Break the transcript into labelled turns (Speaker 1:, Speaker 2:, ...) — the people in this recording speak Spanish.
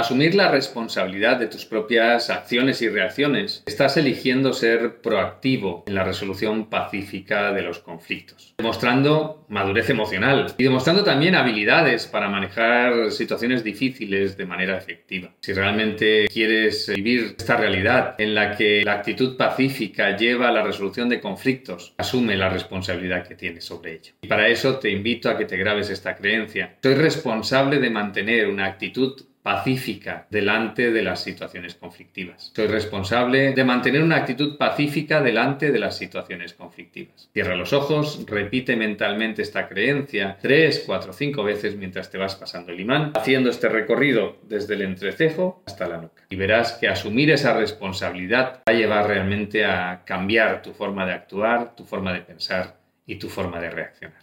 Speaker 1: asumir la responsabilidad de tus propias acciones y reacciones, estás eligiendo ser proactivo en la resolución pacífica de los conflictos, demostrando madurez emocional y demostrando también habilidades para manejar situaciones difíciles de manera efectiva. Si realmente quieres vivir esta realidad en la que la actitud pacífica lleva a la resolución de conflictos, asume la responsabilidad que tienes sobre ello. Y para eso te invito a que te grabes esta creencia. Soy responsable de mantener una actitud pacífica delante de las situaciones conflictivas. Soy responsable de mantener una actitud pacífica delante de las situaciones conflictivas. Cierra los ojos, repite mentalmente esta creencia tres, cuatro, cinco veces mientras te vas pasando el imán, haciendo este recorrido desde el entrecejo hasta la nuca. Y verás que asumir esa responsabilidad va a llevar realmente a cambiar tu forma de actuar, tu forma de pensar y tu forma de reaccionar.